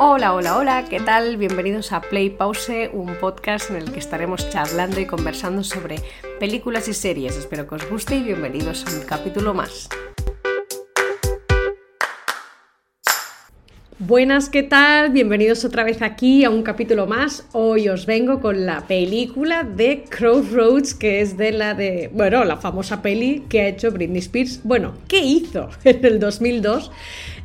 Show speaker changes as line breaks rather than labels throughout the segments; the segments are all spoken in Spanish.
Hola, hola, hola, ¿qué tal? Bienvenidos a Play Pause, un podcast en el que estaremos charlando y conversando sobre películas y series. Espero que os guste y bienvenidos a un capítulo más. Buenas, ¿qué tal? Bienvenidos otra vez aquí a un capítulo más. Hoy os vengo con la película de Crossroads, que es de la de, bueno, la famosa peli que ha hecho Britney Spears. Bueno, ¿qué hizo en el 2002?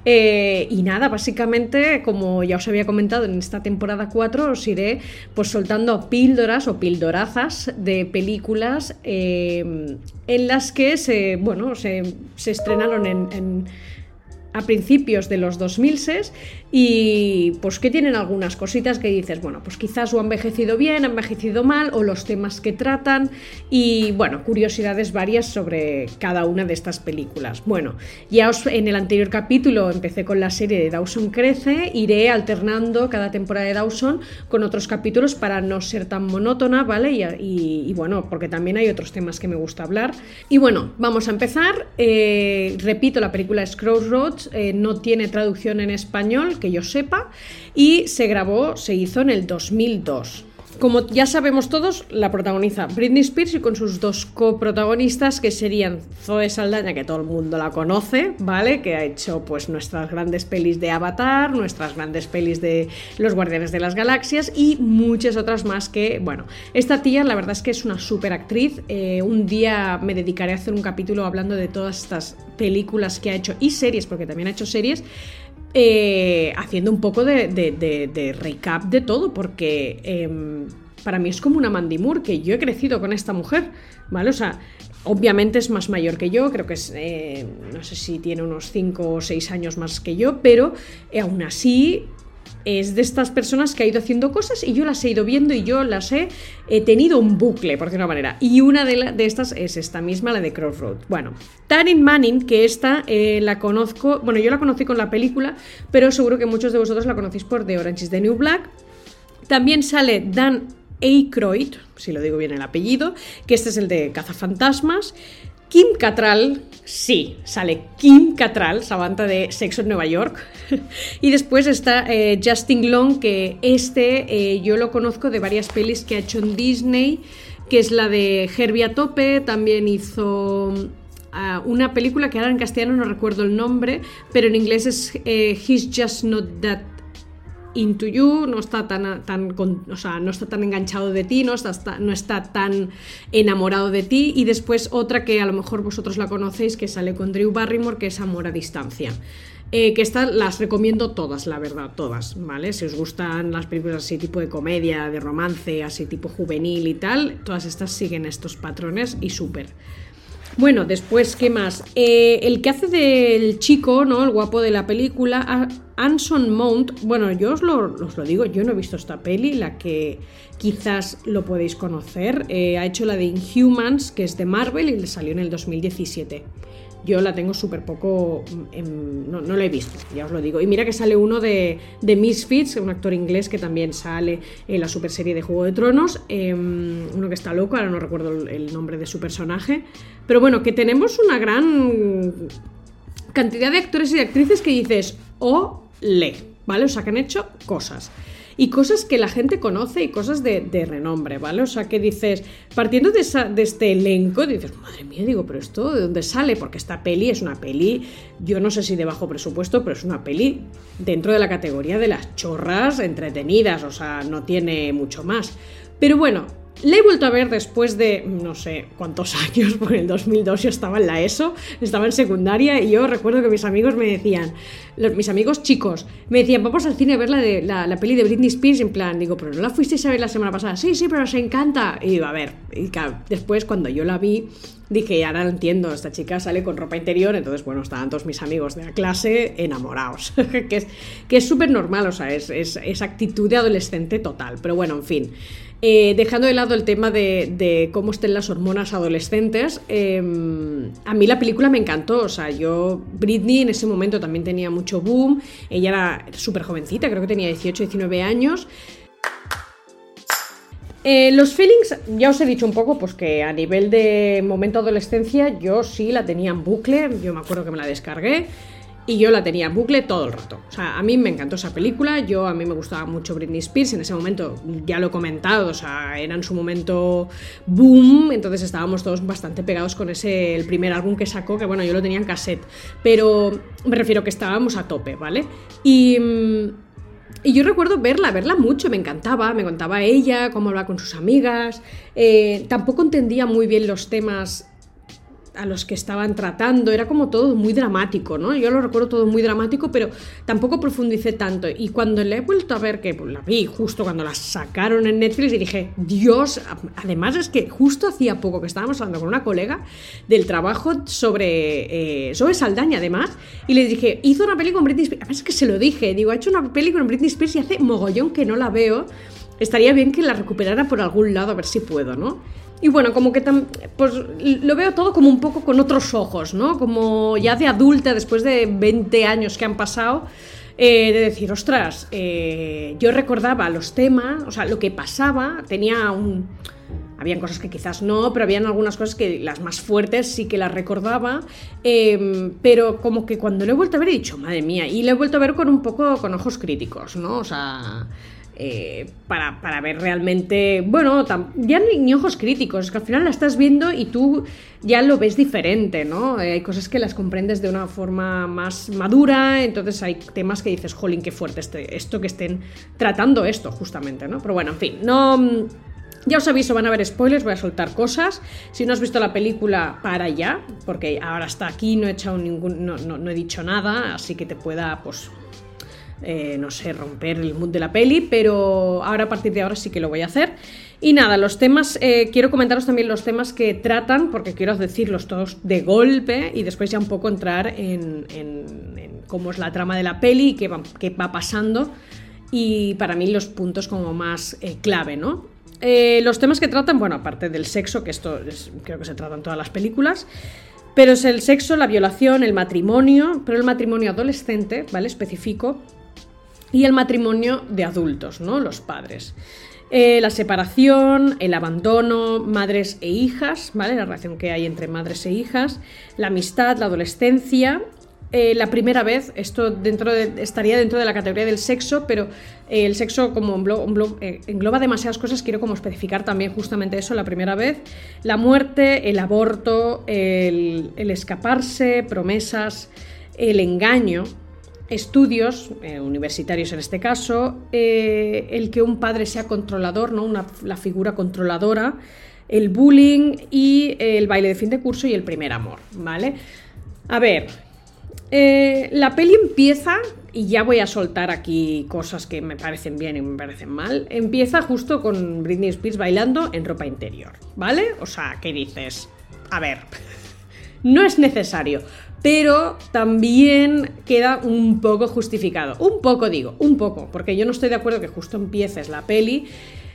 Eh, y nada, básicamente, como ya os había comentado en esta temporada 4, os iré pues soltando píldoras o pildorazas de películas eh, en las que se, bueno, se, estrenaron en a principios de los 2006 y pues que tienen algunas cositas que dices, bueno, pues quizás o ha envejecido bien, ha envejecido mal o los temas que tratan y bueno, curiosidades varias sobre cada una de estas películas. Bueno, ya os en el anterior capítulo empecé con la serie de Dawson Crece, iré alternando cada temporada de Dawson con otros capítulos para no ser tan monótona, ¿vale? Y, bueno, porque también hay otros temas que me gusta hablar. Y bueno, vamos a empezar. Eh, repito, la película es Crossroads eh, no tiene traducción en español, que yo sepa, y se grabó, se hizo en el 2002. Como ya sabemos todos, la protagoniza Britney Spears y con sus dos coprotagonistas que serían Zoe Saldaña, que todo el mundo la conoce, ¿vale? Que ha hecho pues nuestras grandes pelis de Avatar, nuestras grandes pelis de Los Guardianes de las Galaxias y muchas otras más que, bueno, esta tía la verdad es que es una súper actriz. Eh, un día me dedicaré a hacer un capítulo hablando de todas estas películas que ha hecho y series, porque también ha hecho series. Eh, haciendo un poco de, recap de todo, porque em, para mí es como una Mandy Moore, que yo he crecido con esta mujer, ¿vale? O sea, obviamente es más mayor que yo, creo que es, eh, no sé si tiene unos 5 o 6 años más que yo, pero eh, aún así es de estas personas que ha ido haciendo cosas y yo las he ido viendo y yo las he, tenido un bucle, por decirlo de una manera. Y una de, de, estas es esta misma, la de Crossroad. Bueno, Taryn Manning, que esta eh, la conozco, bueno, yo la conocí con la película, pero seguro que muchos de vosotros la conocéis por The Orange is the New Black. También sale Dan Aykroyd, si lo digo bien el apellido, que este es el de Cazafantasmas. Kim Catral, sí, sale Kim Catral, Samantha de Sexo en Nueva York. y después está eh, Justin Long, que este eh, yo lo conozco de varias pelis que ha hecho en Disney, que es la de Herbie a tope, también hizo ah, una película que ahora en castellano no recuerdo el nombre, pero en inglés es eh, He's Just Not That into you, no está tan, tan, o sea, no está tan enganchado de ti, no está, no está tan enamorado de ti. Y después otra que a lo mejor vosotros la conocéis, que sale con Drew Barrymore, que es Amor a Distancia. Eh, que estas las recomiendo todas, la verdad, todas, ¿vale? Si os gustan las películas así tipo de comedia, de romance, así tipo juvenil y tal, todas estas siguen estos patrones y súper. Bueno, después, ¿qué más? Eh, el que hace del chico, ¿no? El guapo de la película, Anson Mount. Bueno, yo os lo, digo, yo no he visto esta peli, la que quizás lo podéis conocer. Eh, ha hecho la de Inhumans, que es de Marvel y le salió en el 2017 yo la tengo súper poco, no, no, la he visto, ya os lo digo. Y mira que sale uno de, de Misfits, un actor inglés que también sale en la super serie de Juego de Tronos, em, uno que está loco, ahora no recuerdo el nombre de su personaje, pero bueno, que tenemos una gran cantidad de actores y de actrices que dices, o le, ¿vale? O sea, que han hecho cosas y cosas que la gente conoce y cosas de, renombre, ¿vale? O sea, que dices, partiendo de, este elenco, dices, madre mía, digo, pero esto de dónde sale? Porque esta peli es una peli, yo no sé si de bajo presupuesto, pero es una peli dentro de la categoría de las chorras entretenidas, o sea, no tiene mucho más. Pero bueno, le he vuelto a ver después de no sé cuántos años, porque el 2002 yo estaba en la ESO, estaba en secundaria y yo recuerdo que mis amigos me decían, mis amigos chicos, me decían, vamos al cine a ver la, de, la, peli de Britney Spears, en plan, digo, pero no la fuisteis a ver la semana pasada, sí, sí, pero os encanta. Y digo, a ver, y después cuando yo la vi, dije, ahora lo entiendo, esta chica sale con ropa interior, entonces, bueno, estaban todos mis amigos de la clase enamorados, que es que súper normal, o sea, es, es, es actitud de adolescente total, pero bueno, en fin. Eh, dejando de lado el tema de, cómo estén las hormonas adolescentes, em, a mí la película me encantó. O sea, yo, Britney en ese momento también tenía mucho boom. Ella era súper jovencita, creo que tenía 18, 19 años. Eh, los feelings, ya os he dicho un poco, pues que a nivel de momento adolescencia, yo sí la tenía en bucle. Yo me acuerdo que me la descargué. Y yo la tenía en bucle todo el rato. O sea, a mí me encantó esa película, yo a mí me gustaba mucho Britney Spears, en ese momento ya lo he comentado, o sea, era en su momento boom, entonces estábamos todos bastante pegados con ese, el primer álbum que sacó, que bueno, yo lo tenía en cassette, pero me refiero que estábamos a tope, ¿vale? Y... Y yo recuerdo verla, verla mucho, me encantaba, me contaba ella, cómo hablaba con sus amigas. Eh, tampoco entendía muy bien los temas a los que estaban tratando, era como todo muy dramático, ¿no? Yo lo recuerdo todo muy dramático, pero tampoco profundicé tanto. Y cuando le he vuelto a ver, que pues, la vi justo cuando la sacaron en Netflix, y dije, Dios, además es que justo hacía poco que estábamos hablando con una colega del trabajo sobre, eh, sobre Saldaña, además, y le dije, hizo una película con Britney Spears, es que se lo dije, digo, ha hecho una película con Britney Spears y hace mogollón que no la veo, estaría bien que la recuperara por algún lado, a ver si puedo, ¿no? Y bueno, como que pues lo veo todo como un poco con otros ojos, ¿no? Como ya de adulta, después de 20 años que han pasado, eh, de decir, ostras, eh, yo recordaba los temas, o sea, lo que pasaba, tenía un... Habían cosas que quizás no, pero habían algunas cosas que las más fuertes sí que las recordaba, em, pero como que cuando lo he vuelto a ver he dicho, madre mía, y lo he vuelto a ver con un poco con ojos críticos, ¿no? O sea, eh, para, ver realmente, bueno, ya ni, ojos críticos, es que al final la estás viendo y tú ya lo ves diferente, ¿no? Eh, hay cosas que las comprendes de una forma más madura, entonces hay temas que dices, jolín, qué fuerte este, esto que estén tratando esto, justamente, ¿no? Pero bueno, en fin, no... Ya os aviso, van a haber spoilers, voy a soltar cosas. Si no has visto la película, para ya, porque ahora hasta aquí no he echado ningún, no, no he dicho nada, así que te pueda, pues, eh, no sé, romper el mood de la peli, pero ahora a partir de ahora sí que lo voy a hacer. Y nada, los temas, eh, quiero comentaros también los temas que tratan, porque quiero decirlos todos de golpe y después ya un poco entrar en, cómo es la trama de la peli y qué va, qué va pasando. Y para mí los puntos como más eh, clave, ¿no? los temas que tratan, bueno, aparte del sexo, que esto creo que se trata en todas las películas, pero es el sexo, la violación, el matrimonio, pero el matrimonio adolescente, ¿vale? Específico, y el matrimonio de adultos, ¿no? Los padres. Eh, la separación, el abandono, madres e hijas, ¿vale? La relación que hay entre madres e hijas, la amistad, la adolescencia, eh, la primera vez, esto dentro estaría dentro de la categoría del sexo, pero eh, el sexo como engloba demasiadas cosas, quiero como especificar también justamente eso, la primera vez, la muerte, el aborto, el escaparse, promesas, el engaño, estudios, eh, universitarios en este caso, eh, el que un padre sea controlador, ¿no? Una, la figura controladora, el bullying y el baile de fin de curso y el primer amor, ¿vale? A ver, eh, la peli empieza, y ya voy a soltar aquí cosas que me parecen bien y me parecen mal, empieza justo con Britney Spears bailando en ropa interior, ¿vale? O sea, ¿qué dices? A ver, no es necesario pero también queda un poco justificado. Un poco digo, un poco, porque yo no estoy de acuerdo que justo empieces la peli.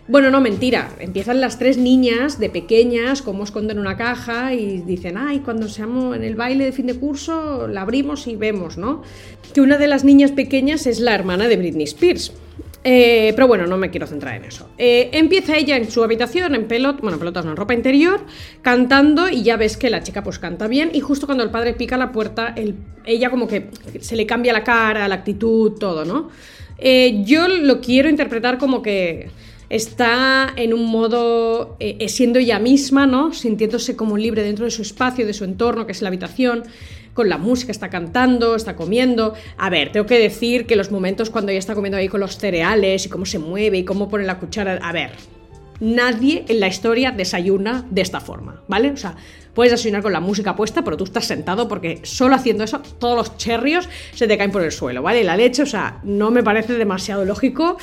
Bueno, no, mentira. Empiezan las tres niñas de pequeñas, como esconden una caja y dicen, ay, cuando seamos en el baile de fin de curso, la abrimos y vemos, ¿no? Que una de las niñas pequeñas es la hermana de Britney Spears. Eh, pero bueno, no me quiero centrar en eso. Eh, empieza ella en su habitación, en pelot, bueno, pelotas no, en ropa interior, cantando y ya ves que la chica pues canta bien y justo cuando el padre pica la puerta, ella como que se le cambia la cara, la actitud, todo, ¿no? Eh, yo lo quiero interpretar como que está en un modo siendo ella misma, ¿no? Sintiéndose como libre dentro de su espacio, de su entorno, que es la habitación con la música, está cantando, está comiendo. A ver, tengo que decir que los momentos cuando ella está comiendo ahí con los cereales y cómo se mueve y cómo pone la cuchara. A ver, nadie en la historia desayuna de esta forma, ¿vale? O sea, puedes desayunar con la música puesta, pero tú estás sentado porque solo haciendo eso todos los cherrios se te caen por el suelo, ¿vale? La leche, o sea, no me parece demasiado lógico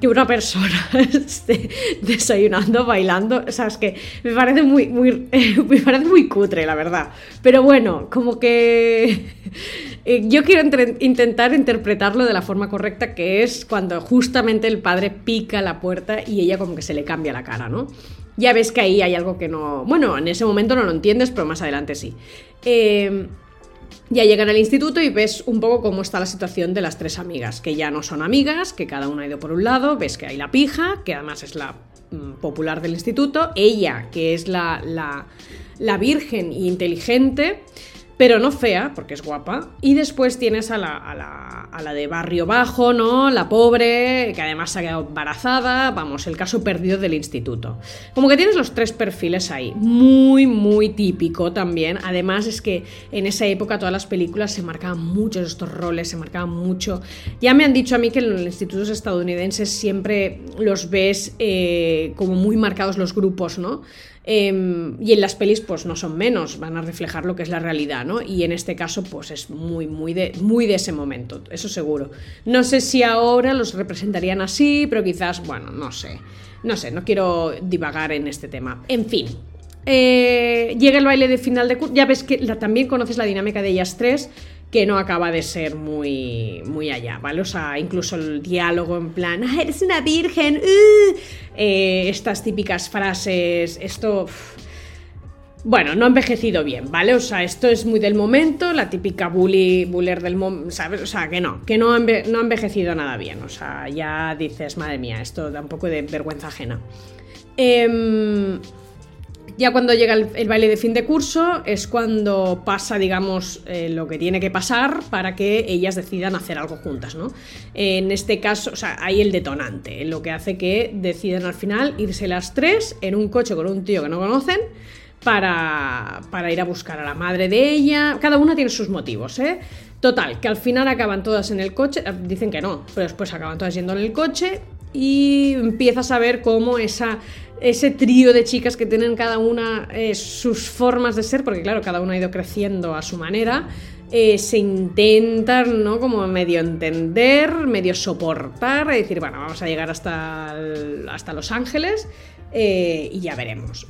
que una persona esté desayunando, bailando, o sea, es que me parece muy, me parece muy cutre, la verdad. Pero bueno, como que eh, yo quiero intentar interpretarlo de la forma correcta, que es cuando justamente el padre pica la puerta y ella como que se le cambia la cara, ¿no? Ya ves que ahí hay algo que no... Bueno, en ese momento no lo entiendes, pero más adelante sí. Eh, ya llegan al instituto y ves un poco cómo está la situación de las tres amigas, que ya no son amigas, que cada una ha ido por un lado, ves que hay la pija, que además es la mm, popular del instituto, ella, que es la, la, la virgen e inteligente, pero no fea, porque es guapa. Y después tienes a la, a la, a la de barrio bajo, ¿no? La pobre, que además se ha quedado embarazada, vamos, el caso perdido del instituto. Como que tienes los tres perfiles ahí, muy, muy típico también. Además es que en esa época todas las películas se marcaban muchos estos roles, se marcaban mucho. Ya me han dicho a mí que en los institutos estadounidenses siempre los ves eh, como muy marcados los grupos, ¿no? Em, y en las pelis, pues no son menos, van a reflejar lo que es la realidad, ¿no? Y en este caso, pues es muy, muy de, muy de ese momento, eso seguro. No sé si ahora los representarían así, pero quizás, bueno, no sé. No sé, no quiero divagar en este tema. En fin, eh, llega el baile de final de curso. Ya ves que también conoces la dinámica de ellas tres que no acaba de ser muy, muy allá, ¿vale? O sea, incluso el diálogo en plan, ¡Ah, eres una virgen! ¡Uh! Eh, estas típicas frases, esto... Bueno, no ha envejecido bien, ¿vale? O sea, esto es muy del momento, la típica bully, buller del momento, ¿sabes? O sea, que no, que no no ha envejecido nada bien. O sea, ya dices, madre mía, esto da un poco de vergüenza ajena. Eh, ya cuando llega el, baile de fin de curso es cuando pasa, digamos, eh, lo que tiene que pasar para que ellas decidan hacer algo juntas, ¿no? En este caso, o sea, hay el detonante, lo que hace que decidan al final irse las tres en un coche con un tío que no conocen para, para ir a buscar a la madre de ella. Cada una tiene sus motivos, ¿eh? Total, que al final acaban todas en el coche, eh, dicen que no, pero después acaban todas yendo en el coche y empiezas a ver cómo esa ese trío de chicas que tienen cada una eh, sus formas de ser, porque claro, cada una ha ido creciendo a su manera, eh, se intentan, ¿no? Como medio entender, medio soportar, y decir, bueno, vamos a llegar hasta, hasta Los Ángeles eh, y ya veremos.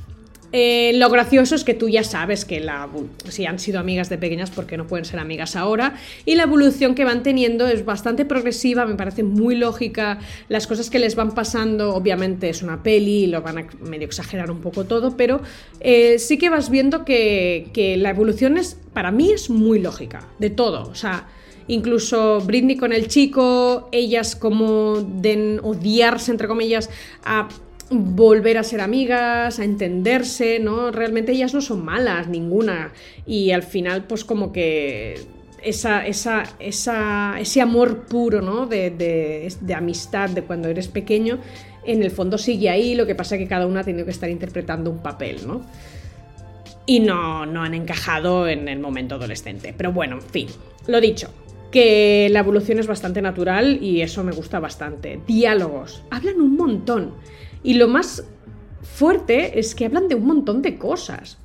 Eh, lo gracioso es que tú ya sabes que la, si han sido amigas de pequeñas, porque no pueden ser amigas ahora? Y la evolución que van teniendo es bastante progresiva, me parece muy lógica. Las cosas que les van pasando, obviamente es una peli, lo van a medio exagerar un poco todo, pero eh, sí que vas viendo que, que la evolución es, para mí es muy lógica, de todo. O sea, incluso Britney con el chico, ellas como de odiarse, entre comillas, a volver a ser amigas, a entenderse, ¿no? Realmente ellas no son malas, ninguna. Y al final, pues como que esa, esa, ese amor puro, ¿no? De, de, amistad de cuando eres pequeño, en el fondo sigue ahí, lo que pasa es que cada una ha tenido que estar interpretando un papel, ¿no? Y no, no han encajado en el momento adolescente. Pero bueno, en fin, lo dicho, que la evolución es bastante natural y eso me gusta bastante. Diálogos, hablan un montón. Y lo más fuerte es que hablan de un montón de cosas.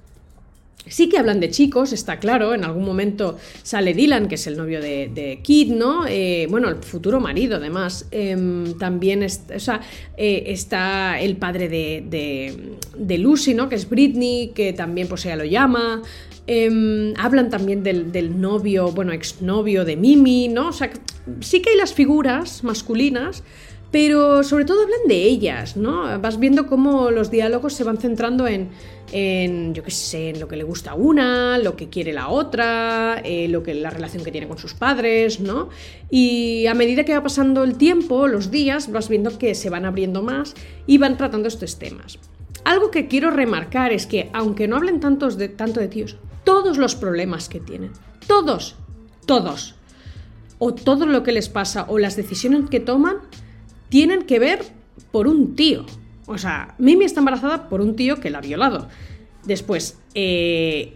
Sí que hablan de chicos, está claro, en algún momento sale Dylan, que es el novio de, Kid, ¿no? Eh, bueno, el futuro marido, además. Em, también eh, está el padre de, Lucy, ¿no? Que es Britney, que también pues ella lo llama. Em, hablan también del, del, novio, bueno, exnovio de Mimi, ¿no? O sea, sí que hay las figuras masculinas, pero sobre todo hablan de ellas, ¿no? Vas viendo cómo los diálogos se van centrando en, en yo qué sé, en lo que le gusta a una, lo que quiere la otra, eh, lo que, la relación que tiene con sus padres, ¿no? Y a medida que va pasando el tiempo, los días, vas viendo que se van abriendo más y van tratando estos temas. Algo que quiero remarcar es que, aunque no hablen tanto de tíos, todos los problemas que tienen, todos, todos, o todo lo que les pasa, o las decisiones que toman, tienen que ver por un tío. O sea, Mimi está embarazada por un tío que la ha violado. Después, eh,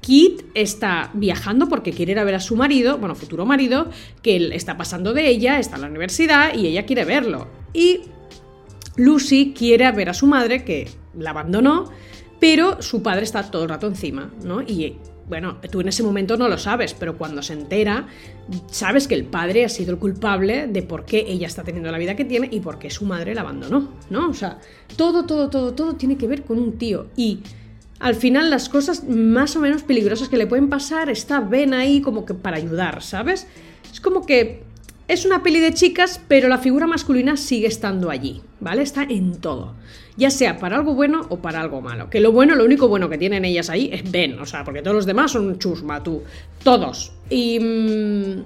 Kit está viajando porque quiere ir a ver a su marido, bueno, futuro marido, que él está pasando de ella, está en la universidad y ella quiere verlo. Y Lucy quiere ver a su madre, que la abandonó, pero su padre está todo el rato encima, ¿no? Y bueno, tú en ese momento no lo sabes, pero cuando se entera, sabes que el padre ha sido el culpable de por qué ella está teniendo la vida que tiene y por qué su madre la abandonó, ¿no? O sea, todo, todo, todo, todo tiene que ver con un tío. Y al final las cosas más o menos peligrosas que le pueden pasar está Ben ahí como que para ayudar, ¿sabes? Es como que es una peli de chicas, pero la figura masculina sigue estando allí, ¿vale? Está en todo. Ya sea para algo bueno o para algo malo. Que lo bueno, lo único bueno que tienen ellas ahí es Ben, o sea, porque todos los demás son chusma, tú. Todos. Y. Mm,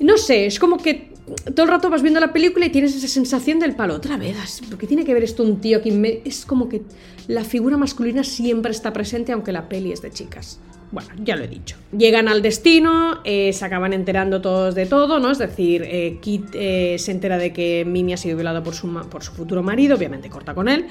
no sé, es como que todo el rato vas viendo la película y tienes esa sensación del palo. Otra vez, porque tiene que ver esto un tío que es como que la figura masculina siempre está presente, aunque la peli es de chicas. Bueno, ya lo he dicho. Llegan al destino, eh, se acaban enterando todos de todo, ¿no? Es decir, eh, Kit eh, se entera de que Mimi ha sido violado por su, por su futuro marido, obviamente corta con él.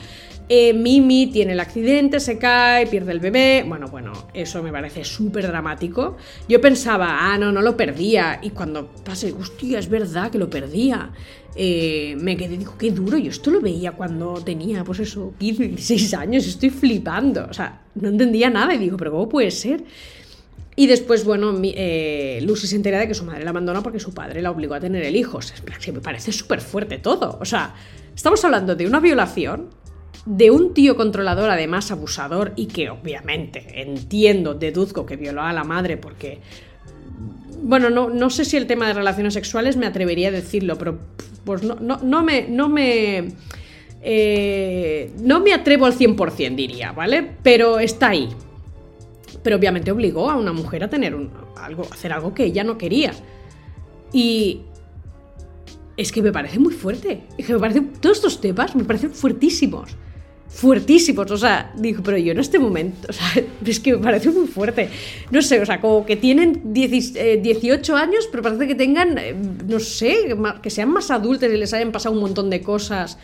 Mimi tiene el accidente, se cae, pierde el bebé. Bueno, bueno, eso me parece súper dramático. Yo pensaba, ah, no, no lo perdía. Y cuando pase, hostia, es verdad que lo perdía. me quedé, digo, qué duro. Yo esto lo veía cuando tenía, pues eso, 15, 16 años. Estoy flipando. O sea, no entendía nada y digo, pero ¿cómo puede ser? Y después, bueno, eh, Lucy se entera de que su madre la abandona porque su padre la obligó a tener el hijo. Es que me parece súper fuerte todo. O sea, estamos hablando de una violación, de un tío controlador, además abusador, y que obviamente entiendo, deduzco que violó a la madre porque. Bueno, no, no sé si el tema de relaciones sexuales me atrevería a decirlo, pero pues no, no, no me. No me eh, no me atrevo al 100%, diría, ¿vale? Pero está ahí, pero obviamente obligó a una mujer a tener algo, hacer algo que ella no quería. Y es que me parece muy fuerte. Es que me parece, todos estos temas me parecen fuertísimos. Fuertísimos. O sea, digo, pero yo en este momento, o sea, es que me parece muy fuerte. No sé, o sea, como que tienen 18 eh, años, pero parece que tengan, eh, no sé, que sean más adultos y les hayan pasado un montón de cosas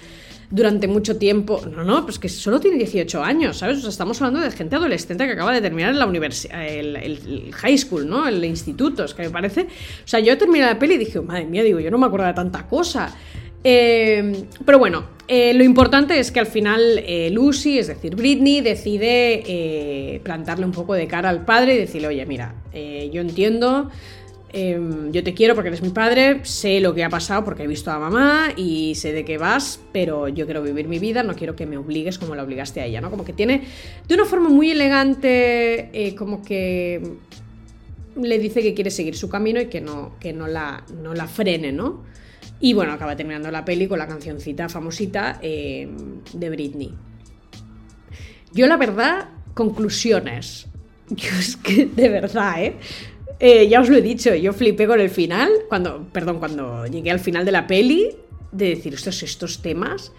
durante mucho tiempo. No, no, pues que solo tiene 18 años, ¿sabes? O sea, estamos hablando de gente adolescente que acaba de terminar la universidad, el, high school, ¿no? El instituto, es que me parece. O sea, yo terminé la peli y dije, madre mía, digo, yo no me acuerdo de tanta cosa. Eh, pero bueno, eh, lo importante es que al final eh, Lucy, es decir, Britney, decide plantarle un poco de cara al padre y decirle, oye, mira, yo entiendo Em, yo te quiero porque eres mi padre, sé lo que ha pasado porque he visto a mamá y sé de qué vas, pero yo quiero vivir mi vida, no quiero que me obligues como la obligaste a ella, ¿no? Como que tiene de una forma muy elegante, eh, como que le dice que quiere seguir su camino y que no, que no, la, no la frene, ¿no? Y bueno, acaba terminando la peli con la cancioncita famosita em, de Britney. Yo la verdad, conclusiones. Yo es que de verdad, ¿eh? Eh, ya os lo he dicho, yo flipé con el final, cuando, perdón, cuando llegué al final de la peli, de decir, estos, estos temas.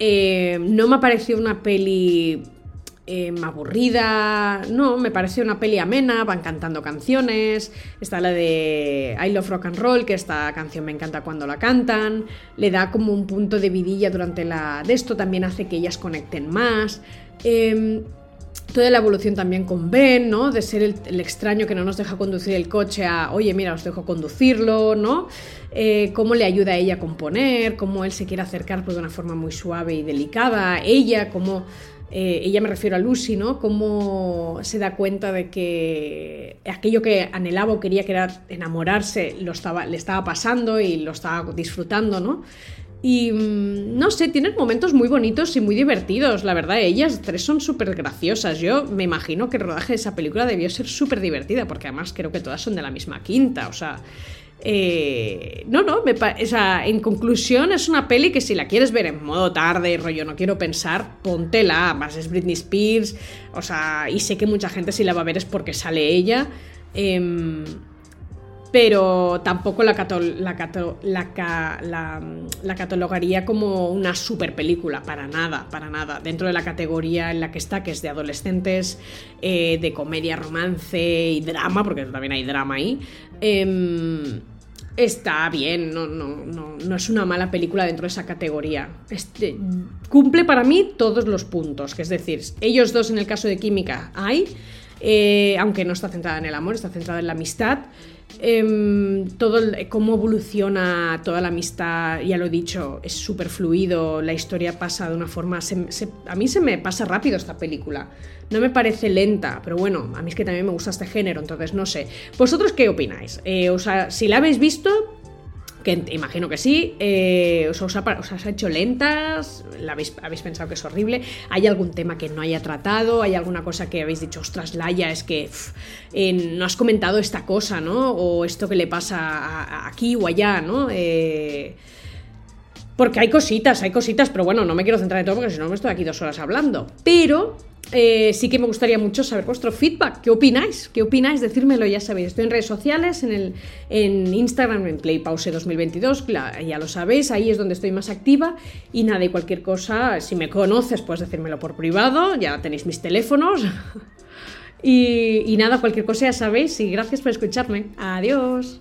Eh, no me ha parecido una peli eh, aburrida, no, me pareció una peli amena, van cantando canciones, está la de I Love Rock and Roll, que esta canción me encanta cuando la cantan, le da como un punto de vidilla durante la... de esto también hace que ellas conecten más. Em, toda la evolución también con Ben, ¿no? De ser el, extraño que no nos deja conducir el coche a, oye, mira, os dejo conducirlo, ¿no? Eh, cómo le ayuda a ella a componer, cómo él se quiere acercar pues, de una forma muy suave y delicada, ella, cómo... Eh, ella me refiero a Lucy, ¿no? Cómo se da cuenta de que aquello que anhelaba o quería que era enamorarse, lo estaba, le estaba pasando y lo estaba disfrutando, ¿no? Y mm, no sé, tienen momentos muy bonitos y muy divertidos, la verdad. Ellas tres son súper graciosas. Yo me imagino que el rodaje de esa película debió ser súper divertida, porque además creo que todas son de la misma quinta. O sea, eh, no, no, me o sea, en conclusión es una peli que si la quieres ver en modo tarde, rollo, no quiero pensar, póntela. Más es Britney Spears, o sea, y sé que mucha gente si la va a ver es porque sale ella. Eh, pero tampoco la, la, catalogaría como una super película, para nada, para nada. Dentro de la categoría en la que está, que es de adolescentes, eh, de comedia, romance y drama, porque también hay drama ahí. Em, está bien, no, no, no, es una mala película dentro de esa categoría. Este, cumple para mí todos los puntos, que es decir, ellos dos en el caso de Química hay, eh, aunque no está centrada en el amor, está centrada en la amistad. Em, todo cómo evoluciona toda la amistad, ya lo he dicho, es súper fluido, la historia pasa de una forma... a mí se me pasa rápido esta película. No me parece lenta, pero bueno, a mí es que también me gusta este género, entonces no sé. ¿Vosotros qué opináis? Eh, o sea, si la habéis visto, que imagino que sí, eh, os, ha, hecho lentas, ¿La habéis, pensado que es horrible, hay algún tema que no haya tratado, hay alguna cosa que habéis dicho, ostras, Laia, es que no has comentado esta cosa, ¿no? O esto que le pasa aquí o allá, ¿no? Eh, porque hay cositas, hay cositas, pero bueno, no me quiero centrar en todo porque si no me estoy aquí dos horas hablando. Pero eh, sí que me gustaría mucho saber vuestro feedback. ¿Qué opináis? ¿Qué opináis? Decírmelo, ya sabéis. Estoy en redes sociales, en, el, en Instagram, en PlayPause2022, ya lo sabéis, ahí es donde estoy más activa. Y nada, y cualquier cosa, si me conoces, puedes decírmelo por privado, ya tenéis mis teléfonos. Y, y nada, cualquier cosa ya sabéis y gracias por escucharme. Adiós.